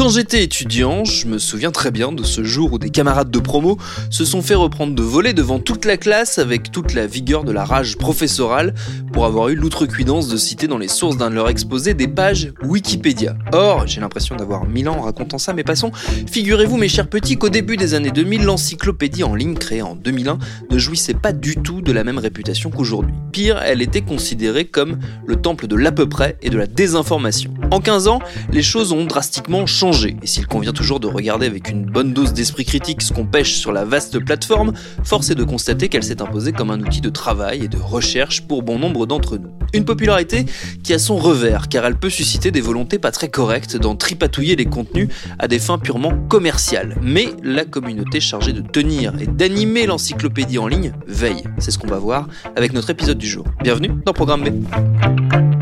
Quand j'étais étudiant, je me souviens très bien de ce jour où des camarades de promo se sont fait reprendre de voler devant toute la classe avec toute la vigueur de la rage professorale pour avoir eu l'outrecuidance de citer dans les sources d'un de leurs exposés des pages Wikipédia. Or, j'ai l'impression d'avoir mille ans en racontant ça, mais passons. Figurez-vous, mes chers petits, qu'au début des années 2000, l'encyclopédie en ligne créée en 2001 ne jouissait pas du tout de la même réputation qu'aujourd'hui. Pire, elle était considérée comme le temple de l'à peu près et de la désinformation. En 15 ans, les choses ont drastiquement changé et s'il convient toujours de regarder avec une bonne dose d'esprit critique ce qu'on pêche sur la vaste plateforme, force est de constater qu'elle s'est imposée comme un outil de travail et de recherche pour bon nombre d'entre nous. Une popularité qui a son revers, car elle peut susciter des volontés pas très correctes d'en tripatouiller les contenus à des fins purement commerciales. Mais la communauté chargée de tenir et d'animer l'encyclopédie en ligne veille. C'est ce qu'on va voir avec notre épisode du jour. Bienvenue dans Programme B.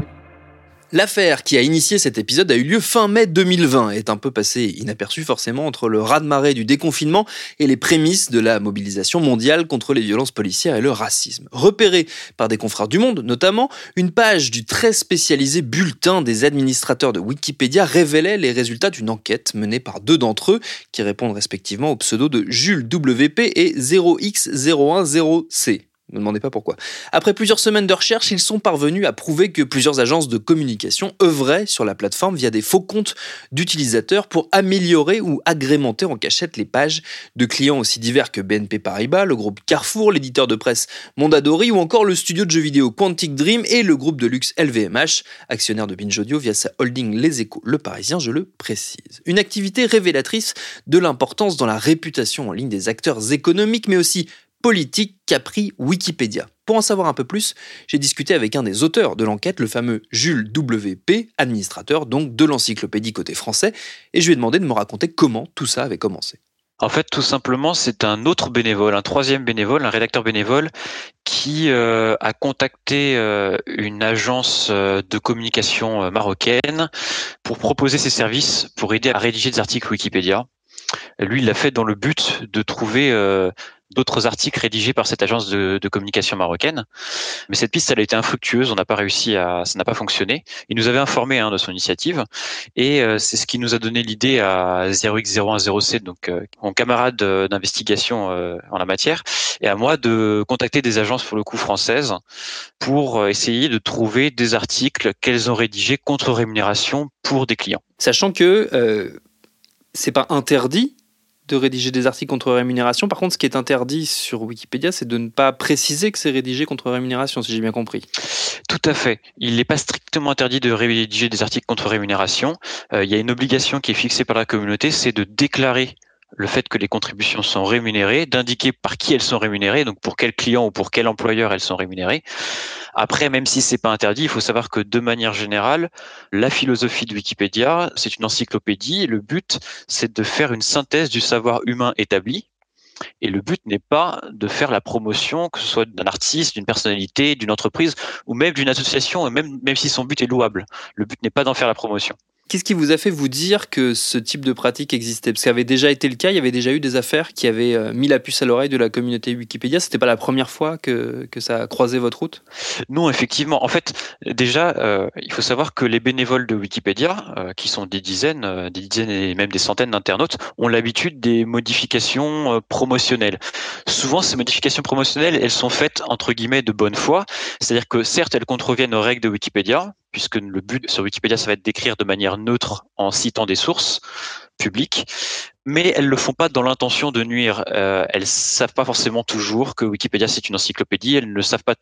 L'affaire qui a initié cet épisode a eu lieu fin mai 2020 et est un peu passé inaperçu forcément entre le raz-de-marée du déconfinement et les prémices de la mobilisation mondiale contre les violences policières et le racisme. Repérée par des confrères du Monde notamment, une page du très spécialisé bulletin des administrateurs de Wikipédia révélait les résultats d'une enquête menée par deux d'entre eux qui répondent respectivement au pseudo de Jules WP et 0x010C. Ne me demandez pas pourquoi. Après plusieurs semaines de recherche, ils sont parvenus à prouver que plusieurs agences de communication œuvraient sur la plateforme via des faux comptes d'utilisateurs pour améliorer ou agrémenter en cachette les pages de clients aussi divers que BNP Paribas, le groupe Carrefour, l'éditeur de presse Mondadori ou encore le studio de jeux vidéo Quantic Dream et le groupe de luxe LVMH, actionnaire de Binge Audio via sa holding Les Échos, le Parisien, je le précise. Une activité révélatrice de l'importance dans la réputation en ligne des acteurs économiques mais aussi politique qu'a pris Wikipédia. Pour en savoir un peu plus, j'ai discuté avec un des auteurs de l'enquête, le fameux Jules WP, administrateur donc de l'encyclopédie côté français, et je lui ai demandé de me raconter comment tout ça avait commencé. En fait, tout simplement, c'est un autre bénévole, un troisième bénévole, un rédacteur bénévole, qui euh, a contacté euh, une agence euh, de communication marocaine pour proposer ses services pour aider à rédiger des articles Wikipédia. Lui, il l'a fait dans le but de trouver d'autres articles rédigés par cette agence de, communication marocaine. Mais cette piste, elle a été infructueuse. On n'a pas réussi à, ça n'a pas fonctionné. Il nous avait informé hein, de son initiative, et euh, c'est ce qui nous a donné l'idée à 0x010C, donc euh, mon camarade euh, d'investigation en la matière, et à moi de contacter des agences pour le coup françaises pour essayer de trouver des articles qu'elles ont rédigés contre rémunération pour des clients. Sachant que c'est pas interdit de rédiger des articles contre rémunération. Par contre, ce qui est interdit sur Wikipédia, c'est de ne pas préciser que c'est rédigé contre rémunération, si j'ai bien compris. Tout à fait. Il n'est pas strictement interdit de rédiger des articles contre rémunération. Euh, il y a une obligation qui est fixée par la communauté, c'est de déclarer le fait que les contributions sont rémunérées, d'indiquer par qui elles sont rémunérées, donc pour quel client ou pour quel employeur elles sont rémunérées. Après, même si c'est pas interdit, il faut savoir que de manière générale, la philosophie de Wikipédia, c'est une encyclopédie. Le but, c'est de faire une synthèse du savoir humain établi. Et le but n'est pas de faire la promotion, que ce soit d'un artiste, d'une personnalité, d'une entreprise, ou même d'une association, même si son but est louable. Le but n'est pas d'en faire la promotion. Qu'est-ce qui vous a fait vous dire que ce type de pratique existait? Parce ça avait déjà été le cas, il y avait déjà eu des affaires qui avaient euh, mis la puce à l'oreille de la communauté Wikipédia. C'était pas la première fois que, que ça a croisé votre route? Non, effectivement. En fait, déjà, euh, il faut savoir que les bénévoles de Wikipédia, euh, qui sont des dizaines, des dizaines et même des centaines d'internautes, ont l'habitude des modifications promotionnelles. Souvent, ces modifications promotionnelles, elles sont faites entre guillemets de bonne foi. C'est-à-dire que certes, elles contreviennent aux règles de Wikipédia, puisque le but sur Wikipédia, ça va être d'écrire de manière neutre en citant des sources publiques. mais elles le font pas dans l'intention de nuire. Euh, elles savent pas forcément toujours que Wikipédia c'est une encyclopédie. Elles ne savent pas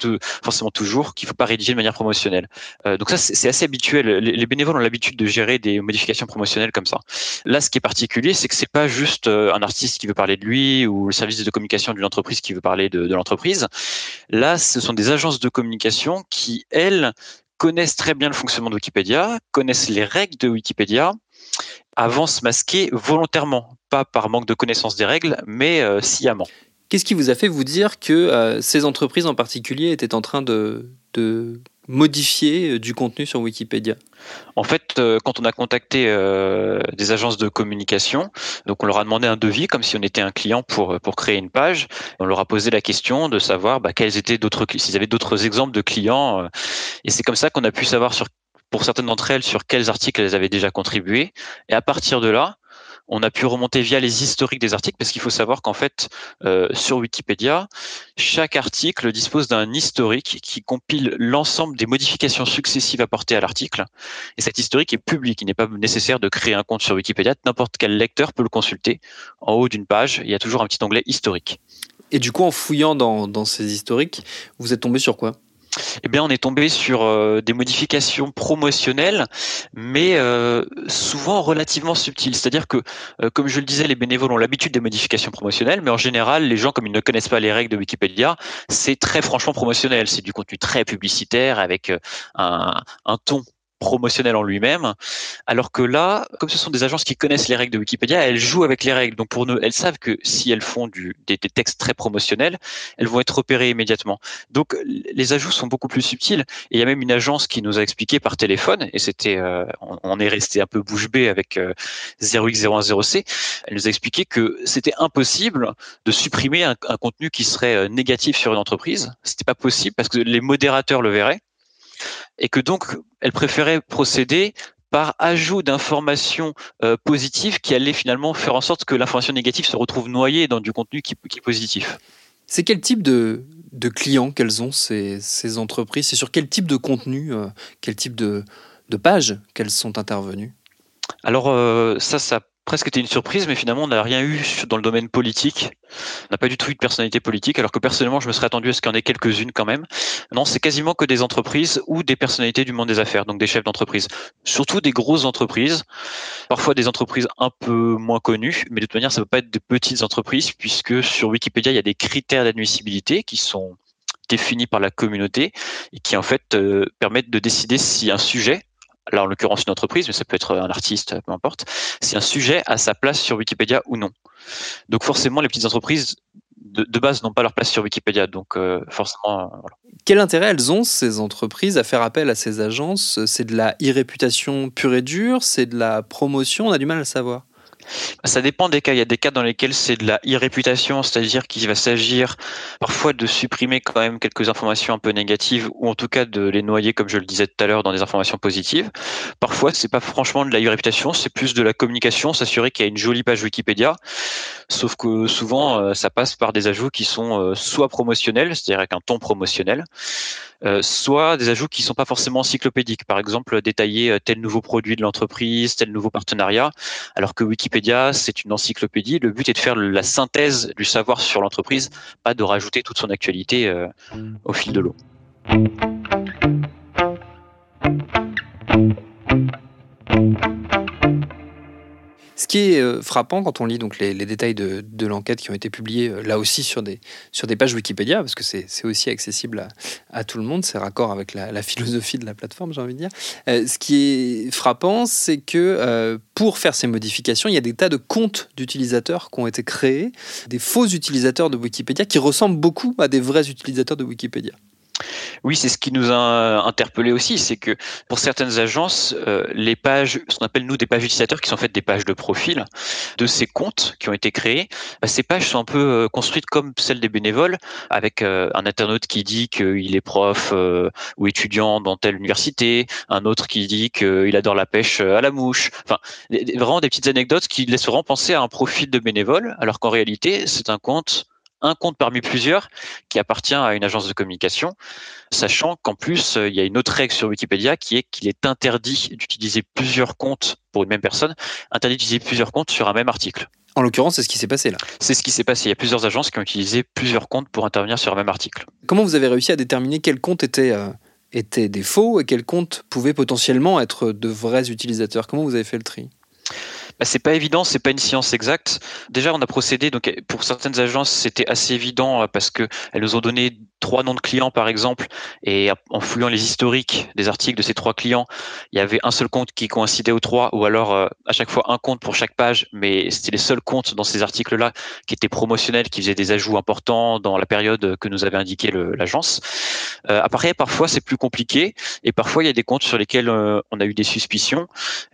forcément toujours qu'il faut pas rédiger de manière promotionnelle. Euh, donc ça c'est assez habituel. Les, bénévoles ont l'habitude de gérer des modifications promotionnelles comme ça. Là, ce qui est particulier, c'est que c'est pas juste euh, un artiste qui veut parler de lui ou le service de communication d'une entreprise qui veut parler de l'entreprise. Là, ce sont des agences de communication qui elles connaissent très bien le fonctionnement de Wikipédia, connaissent les règles de Wikipédia avancent masqués volontairement, pas par manque de connaissance des règles, mais euh, sciemment. Qu'est-ce qui vous a fait vous dire que euh, ces entreprises en particulier étaient en train de, modifier euh, du contenu sur Wikipédia? En fait, quand on a contacté des agences de communication, donc on leur a demandé un devis comme si on était un client pour pour créer une page. On leur a posé la question de savoir bah, étaient d'autres s'ils avaient d'autres exemples de clients. et c'est comme ça qu'on a pu savoir sur pour certaines d'entre elles sur quels articles elles avaient déjà contribué. Et à partir de là, on a pu remonter via les historiques des articles parce qu'il faut savoir qu'en fait euh, sur Wikipédia, chaque article dispose d'un historique qui compile l'ensemble des modifications successives apportées à l'article. Et cet historique est public. Il n'est pas nécessaire de créer un compte sur Wikipédia. N'importe quel lecteur peut le consulter. En haut d'une page, il y a toujours un petit onglet historique. Et du coup, en fouillant dans, dans ces historiques, vous êtes tombé sur quoi? Eh bien, on est tombé sur euh, des modifications promotionnelles, mais euh, souvent relativement subtiles. C'est-à-dire que, euh, comme je le disais, les bénévoles ont l'habitude des modifications promotionnelles, mais en général, les gens, comme ils ne connaissent pas les règles de Wikipédia, c'est très franchement promotionnel. C'est du contenu très publicitaire avec un, un ton promotionnel en lui-même, alors que là, comme ce sont des agences qui connaissent les règles de Wikipédia, elles jouent avec les règles. Donc pour nous, elles savent que si elles font du, des, textes très promotionnels, elles vont être repérées immédiatement. Donc les ajouts sont beaucoup plus subtils. Et il y a même une agence qui nous a expliqué par téléphone, et c'était, euh, on, est resté un peu bouche bée avec euh, 0x010c. Elle nous a expliqué que c'était impossible de supprimer un, un contenu qui serait euh, négatif sur une entreprise. C'était pas possible parce que les modérateurs le verraient et que donc elle préférait procéder par ajout d'informations euh, positives qui allaient finalement faire en sorte que l'information négative se retrouve noyée dans du contenu qui, est positif. C'est quel type de, clients qu'elles ont ces, entreprises? C'est sur quel type de contenu, euh, quel type de, de page qu'elles sont intervenues? Alors euh, ça, ça presque été une surprise, mais finalement, on n'a rien eu dans le domaine politique. On n'a pas du tout eu de personnalité politique, alors que personnellement, je me serais attendu à ce qu'il y en ait quelques-unes quand même. Non, c'est quasiment que des entreprises ou des personnalités du monde des affaires, donc des chefs d'entreprise. Surtout des grosses entreprises, parfois des entreprises un peu moins connues, mais de toute manière, ça ne peut pas être des petites entreprises, puisque sur Wikipédia, il y a des critères d'admissibilité qui sont définis par la communauté et qui en fait euh, permettent de décider si un sujet là en l'occurrence une entreprise, mais ça peut être un artiste, peu importe, si un sujet a sa place sur Wikipédia ou non. Donc forcément, les petites entreprises de, base n'ont pas leur place sur Wikipédia, donc euh, forcément. Euh, voilà. Quel intérêt elles ont ces entreprises à faire appel à ces agences? C'est de la e-réputation pure et dure, c'est de la promotion, on a du mal à le savoir. Ça dépend des cas. Il y a des cas dans lesquels c'est de la irréputation, c'est-à-dire qu'il va s'agir parfois de supprimer quand même quelques informations un peu négatives ou en tout cas de les noyer, comme je le disais tout à l'heure, dans des informations positives. Parfois, c'est pas franchement de la irréputation, c'est plus de la communication, s'assurer qu'il y a une jolie page Wikipédia. Sauf que souvent, euh, ça passe par des ajouts qui sont euh, soit promotionnels, c'est-à-dire avec un ton promotionnel, soit des ajouts qui sont pas forcément encyclopédiques. Par exemple, détailler tel nouveau produit de l'entreprise, tel nouveau partenariat, alors que Wikipédia, c'est une encyclopédie. Le but est de faire la synthèse du savoir sur l'entreprise, pas de rajouter toute son actualité au fil de l'eau. Ce qui est euh, frappant quand on lit donc les, détails de, l'enquête qui ont été publiés euh, là aussi sur des, sur des pages Wikipédia, parce que c'est aussi accessible à, tout le monde, c'est raccord avec la, philosophie de la plateforme, j'ai envie de dire. Euh, ce qui est frappant, c'est que pour faire ces modifications, il y a des tas de comptes d'utilisateurs qui ont été créés, des faux utilisateurs de Wikipédia qui ressemblent beaucoup à des vrais utilisateurs de Wikipédia. Oui, c'est ce qui nous a interpellé aussi, c'est que pour certaines agences, euh, les pages, ce qu'on appelle nous des pages utilisateurs, qui sont faites des pages de profil de ces comptes qui ont été créés, bah, ces pages sont un peu euh, construites comme celles des bénévoles, avec euh, un internaute qui dit qu'il est prof ou étudiant dans telle université, un autre qui dit qu'il adore la pêche à la mouche. Enfin, vraiment des petites anecdotes qui laisseront penser à un profil de bénévole, alors qu'en réalité, c'est un compte un compte parmi plusieurs qui appartient à une agence de communication, sachant qu'en plus, euh, il y a une autre règle sur Wikipédia qui est qu'il est interdit d'utiliser plusieurs comptes pour une même personne, interdit d'utiliser plusieurs comptes sur un même article. En l'occurrence, c'est ce qui s'est passé là. C'est ce qui s'est passé. Il y a plusieurs agences qui ont utilisé plusieurs comptes pour intervenir sur le même article. Comment vous avez réussi à déterminer quel compte était, euh, était des faux et quel compte pouvait potentiellement être de vrais utilisateurs? Comment vous avez fait le tri? Bah, c'est pas évident, c'est pas une science exacte. Déjà, on a procédé, donc pour certaines agences, c'était assez évident euh, parce que elles nous ont donné trois noms de clients par exemple, et en fouillant les historiques des articles de ces trois clients, il y avait un seul compte qui coïncidait aux trois, ou alors euh, à chaque fois un compte pour chaque page, mais c'était les seuls comptes dans ces articles-là qui étaient promotionnels, qui faisaient des ajouts importants dans la période que nous avait indiqué l'agence. Euh, après, parfois c'est plus compliqué, et parfois il y a des comptes sur lesquels euh, on a eu des suspicions,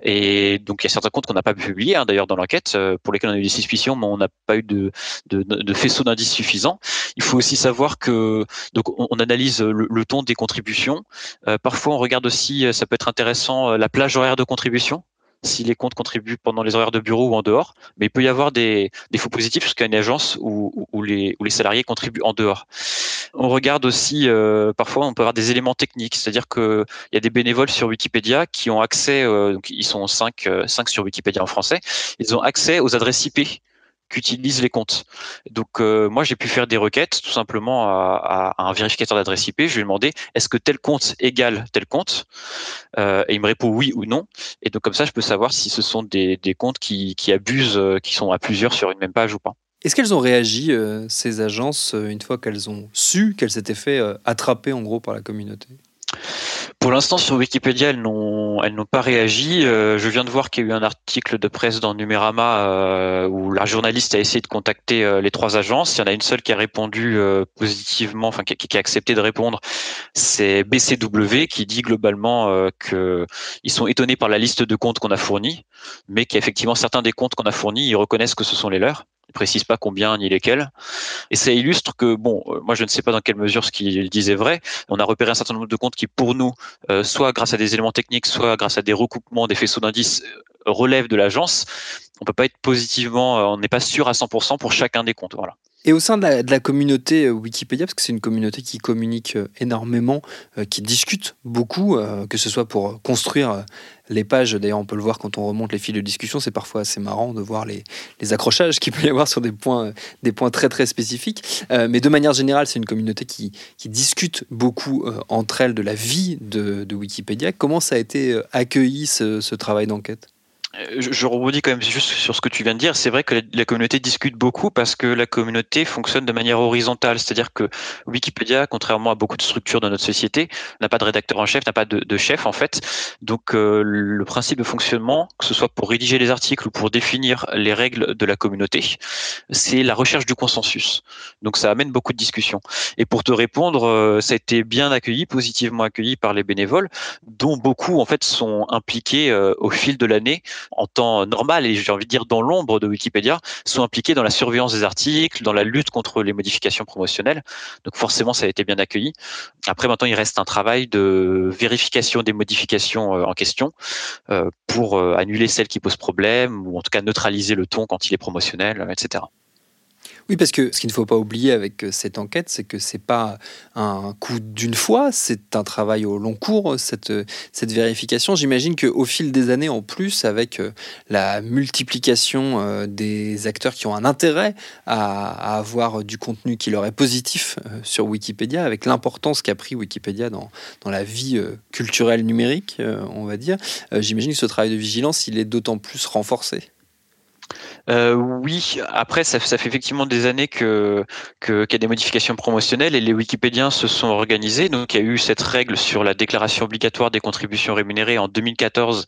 et donc il y a certains comptes qu'on n'a pas pu publier, hein, d'ailleurs dans l'enquête, euh, pour lesquels on a eu des suspicions, mais on n'a pas eu de, de, de faisceau d'indices suffisant. Il faut aussi savoir que donc on, analyse le, ton des contributions. Euh, parfois on regarde aussi, euh, ça peut être intéressant, euh, la plage horaire de contribution si les comptes contribuent pendant les horaires de bureau ou en dehors. Mais il peut y avoir des, des faux positifs jusqu'à une agence où, où, les, où les salariés contribuent en dehors. On regarde aussi, parfois, on peut avoir des éléments techniques, c'est-à-dire qu'il y a des bénévoles sur Wikipédia qui ont accès, donc ils sont 5, 5 sur Wikipédia en français, ils ont accès aux adresses IP qu'utilisent les comptes. Donc euh, moi j'ai pu faire des requêtes tout simplement à, un vérificateur d'adresse IP. Je lui ai demandé est-ce que tel compte égale tel compte? Euh, et il me répond oui ou non. Et donc comme ça je peux savoir si ce sont des, comptes qui, abusent, euh, qui sont à plusieurs sur une même page ou pas. Est-ce qu'elles ont réagi, ces agences, une fois qu'elles ont su qu'elles s'étaient fait attraper en gros par la communauté? Pour l'instant, sur Wikipédia, elles n'ont, pas réagi. Euh, je viens de voir qu'il y a eu un article de presse dans Numérama euh, où la journaliste a essayé de contacter euh, les trois agences. Il y en a une seule qui a répondu positivement, enfin qui, qui, a accepté de répondre. C'est BCW qui dit globalement que ils sont étonnés par la liste de comptes qu'on a fournis, mais qu'effectivement certains des comptes qu'on a fournis, ils reconnaissent que ce sont les leurs précise pas combien ni lesquels. Et ça illustre que, bon, euh, moi je ne sais pas dans quelle mesure ce qu'il disait vrai. On a repéré un certain nombre de comptes qui, pour nous, euh, soit grâce à des éléments techniques, soit grâce à des recoupements, des faisceaux d'indices, euh, relèvent de l'agence. On peut pas être positivement, on n'est pas sûr à 100% pour chacun des comptes. Voilà. Et au sein de la, communauté Wikipédia, parce que c'est une communauté qui communique énormément, qui discute beaucoup, que ce soit pour construire les pages, d'ailleurs, on peut le voir quand on remonte les fils de discussion, c'est parfois assez marrant de voir les, accrochages qu'il peut y avoir sur des points, des points très très spécifiques. Euh, mais de manière générale, c'est une communauté qui, discute beaucoup euh, entre elles de la vie de, Wikipédia. Comment ça a été euh, accueilli ce travail d'enquête? Je, rebondis quand même juste sur ce que tu viens de dire. C'est vrai que la, communauté discute beaucoup parce que la communauté fonctionne de manière horizontale. C'est-à-dire que Wikipédia, contrairement à beaucoup de structures dans notre société, n'a pas de rédacteur en chef, n'a pas de, chef en fait. Donc euh, le principe de fonctionnement, que ce soit pour rédiger les articles ou pour définir les règles de la communauté, c'est la recherche du consensus. Donc ça amène beaucoup de discussions. Et pour te répondre, euh, ça a été bien accueilli, positivement accueilli par les bénévoles, dont beaucoup en fait sont impliqués euh, au fil de l'année en temps normal et j'ai envie de dire dans l'ombre de Wikipédia sont impliqués dans la surveillance des articles, dans la lutte contre les modifications promotionnelles. Donc forcément, ça a été bien accueilli. Après, maintenant, il reste un travail de vérification des modifications euh, en question euh, pour euh, annuler celles qui posent problème ou en tout cas neutraliser le ton quand il est promotionnel, etc. Oui, parce que ce qu'il ne faut pas oublier avec euh, cette enquête, c'est que c'est pas un coup d'une fois, c'est un travail au long cours, cette, euh, cette vérification. J'imagine qu'au fil des années, en plus, avec euh, la multiplication des acteurs qui ont un intérêt à, avoir du contenu qui leur est positif sur Wikipédia, avec l'importance qu'a pris Wikipédia dans, dans la vie culturelle numérique, on va dire, j'imagine que ce travail de vigilance, il est d'autant plus renforcé. Euh, oui, après ça, fait effectivement des années que qu'il y a des modifications promotionnelles et les Wikipédiens se sont organisés. Donc il y a eu cette règle sur la déclaration obligatoire des contributions rémunérées en 2014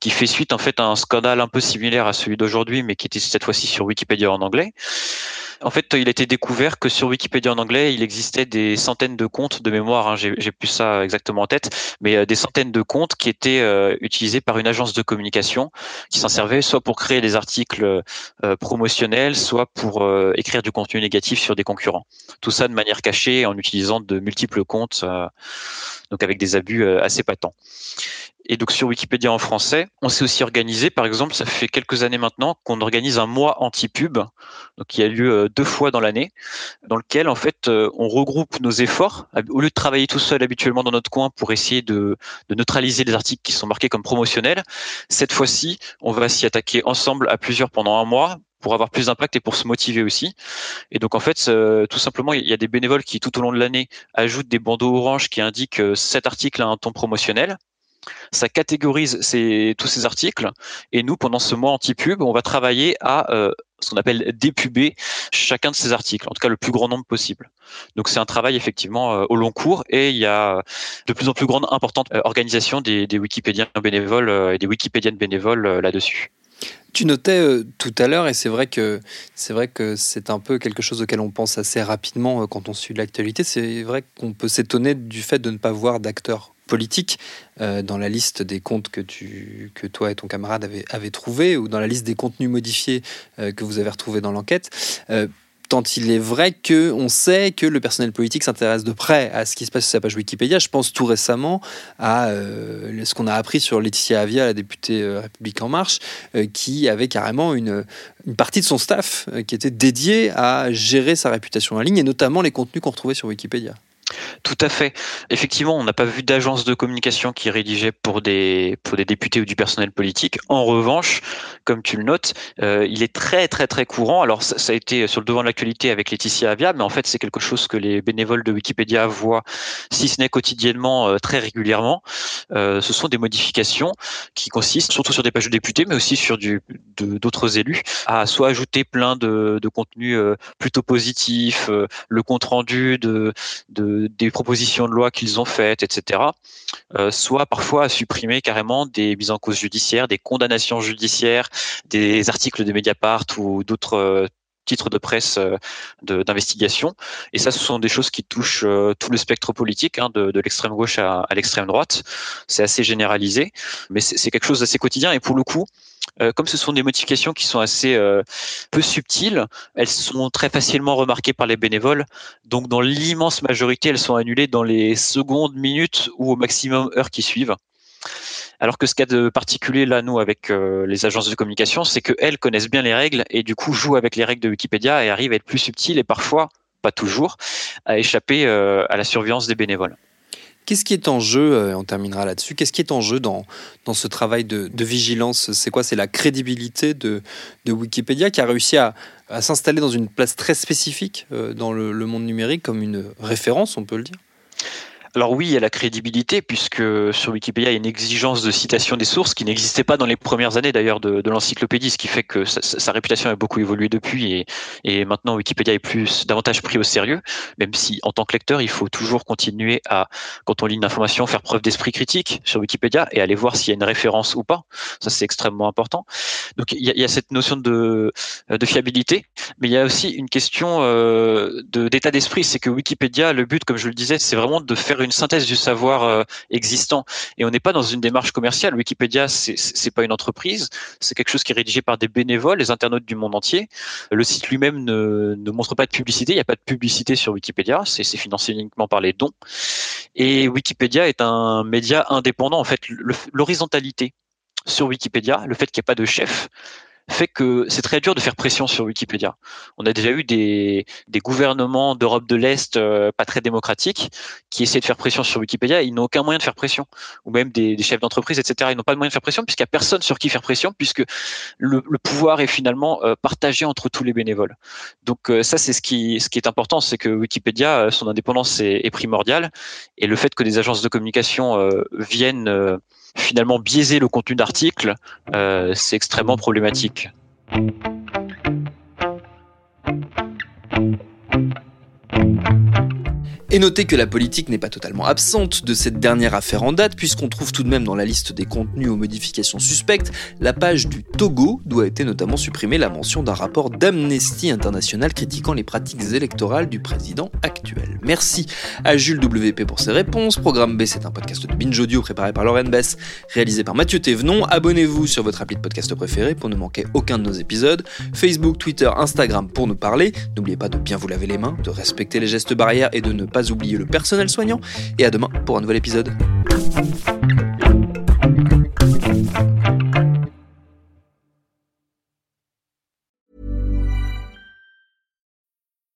qui fait suite en fait à un scandale un peu similaire à celui d'aujourd'hui, mais qui était cette fois-ci sur Wikipédia en anglais. En fait, il a été découvert que sur Wikipédia en anglais, il existait des centaines de comptes de mémoire. Hein, j'ai plus ça exactement en tête, mais euh, des centaines de comptes qui étaient euh, utilisés par une agence de communication qui s'en servait soit pour créer des articles euh, promotionnels, soit pour écrire du contenu négatif sur des concurrents. Tout ça de manière cachée en utilisant de multiples comptes, donc avec des abus assez patents. Et donc sur Wikipédia en français, on s'est aussi organisé, par exemple, ça fait quelques années maintenant qu'on organise un mois anti-pub, donc qui a lieu euh, deux fois dans l'année, dans lequel en fait euh, on regroupe nos efforts. Au lieu de travailler tout seul habituellement dans notre coin pour essayer de, neutraliser les articles qui sont marqués comme promotionnels, cette fois-ci, on va s'y attaquer ensemble à plusieurs pendant un mois pour avoir plus d'impact et pour se motiver aussi. Et donc en fait, tout simplement, il y a des bénévoles qui tout au long de l'année ajoutent des bandeaux orange qui indiquent euh, cet article a un ton promotionnel. Ça catégorise tous ces articles et nous, pendant ce mois anti-pub, on va travailler à euh, ce qu'on appelle dépuber chacun de ces articles, en tout cas le plus grand nombre possible. Donc c'est un travail effectivement euh, au long cours et il y a de plus en plus grande importante organisation des, des Wikipédiens bénévoles et des Wikipédiennes bénévoles là-dessus. Tu notais euh, tout à l'heure, et c'est vrai que c'est vrai que c'est un peu quelque chose auquel on pense assez rapidement euh, quand on suit l'actualité. C'est vrai qu'on peut s'étonner du fait de ne pas voir d'acteurs politiques euh, dans la liste des comptes que, tu, que toi et ton camarade avez, avez trouvé ou dans la liste des contenus modifiés que vous avez retrouvés dans l'enquête tant il est vrai que on sait que le personnel politique s'intéresse de près à ce qui se passe sur sa page Wikipédia. Je pense tout récemment à euh, ce qu'on a appris sur Laetitia Avia, la députée euh, République en Marche, euh, qui avait carrément une, une, partie de son staff qui était dédiée à gérer sa réputation en ligne et notamment les contenus qu'on retrouvait sur Wikipédia. Tout à fait. Effectivement, on n'a pas vu d'agence de communication qui rédigeait pour des pour des députés ou du personnel politique. En revanche, comme tu le notes, euh, il est très très très courant. Alors ça, a été sur le devant de l'actualité avec Laetitia Avia, mais en fait c'est quelque chose que les bénévoles de Wikipédia voient, si ce n'est quotidiennement, euh, très régulièrement. Euh, ce sont des modifications qui consistent, surtout sur des pages de députés, mais aussi sur d'autres élus, à soit ajouter plein de, de contenus plutôt positifs, le compte rendu de, de des propositions de loi qu'ils ont faites, etc. Euh, soit parfois à supprimer carrément des mises en cause judiciaires, des condamnations judiciaires, des articles de Mediapart ou d'autres euh, titres de presse euh, d'investigation. Et ça, ce sont des choses qui touchent tout le spectre politique, hein, de, l'extrême gauche à, à l'extrême droite. C'est assez généralisé, mais c'est quelque chose d'assez quotidien. Et pour le coup, euh, comme ce sont des modifications qui sont assez euh, peu subtiles, elles sont très facilement remarquées par les bénévoles. Donc, dans l'immense majorité, elles sont annulées dans les secondes, minutes ou au maximum heures qui suivent. Alors que ce cas de particulier là, nous, avec euh, les agences de communication, c'est qu'elles connaissent bien les règles et du coup jouent avec les règles de Wikipédia et arrivent à être plus subtiles et parfois, pas toujours, à échapper à la surveillance des bénévoles. Qu'est-ce qui est en jeu, euh, on terminera là-dessus, qu'est-ce qui est en jeu dans, dans ce travail de, vigilance? C'est quoi? C'est la crédibilité de, de, Wikipédia qui a réussi à, s'installer dans une place très spécifique euh, dans le, monde numérique comme une référence, on peut le dire? Alors oui, il y a la crédibilité, puisque sur Wikipédia, il y a une exigence de citation des sources qui n'existait pas dans les premières années d'ailleurs de, l'encyclopédie, ce qui fait que sa, réputation a beaucoup évolué depuis et, et, maintenant Wikipédia est plus davantage pris au sérieux, même si en tant que lecteur, il faut toujours continuer à, quand on lit une information, faire preuve d'esprit critique sur Wikipédia et aller voir s'il y a une référence ou pas. Ça, c'est extrêmement important. Donc il y, a, cette notion de, de, fiabilité, mais il y a aussi une question euh, d'état d'esprit, c'est que Wikipédia, le but, comme je le disais, c'est vraiment de faire synthèse du savoir euh, existant. Et on n'est pas dans une démarche commerciale. Wikipédia, c'est pas une entreprise, c'est quelque chose qui est rédigé par des bénévoles, les internautes du monde entier. Le site lui-même ne, ne, montre pas de publicité. Il n'y a pas de publicité sur Wikipédia. C'est financé uniquement par les dons. Et Wikipédia est un média indépendant. En fait, l'horizontalité sur Wikipédia, le fait qu'il n'y ait pas de chef, fait que c'est très dur de faire pression sur Wikipédia. On a déjà eu des, des gouvernements d'Europe de l'Est euh, pas très démocratiques qui essaient de faire pression sur Wikipédia. Ils n'ont aucun moyen de faire pression. Ou même des, des chefs d'entreprise, etc. Ils n'ont pas de moyen de faire pression puisqu'il n'y a personne sur qui faire pression puisque le, le pouvoir est finalement euh, partagé entre tous les bénévoles. Donc euh, ça, c'est ce qui, ce qui est important, c'est que Wikipédia, son indépendance est, est, primordiale. Et le fait que des agences de communication viennent finalement biaiser le contenu d'articles, euh, c'est extrêmement problématique. Et notez que la politique n'est pas totalement absente de cette dernière affaire en date, puisqu'on trouve tout de même dans la liste des contenus aux modifications suspectes la page du Togo, d'où a été notamment supprimée la mention d'un rapport d'Amnesty International critiquant les pratiques électorales du président actuel. Merci à Jules WP pour ses réponses. Programme B, c'est un podcast de Binge Audio préparé par Lauren Bess, réalisé par Mathieu Thévenon. Abonnez-vous sur votre appli de podcast préféré pour ne manquer aucun de nos épisodes. Facebook, Twitter, Instagram pour nous parler. N'oubliez pas de bien vous laver les mains, de respecter les gestes barrières et de ne pas pas oublier le personnel soignant, et à demain pour un nouvel épisode.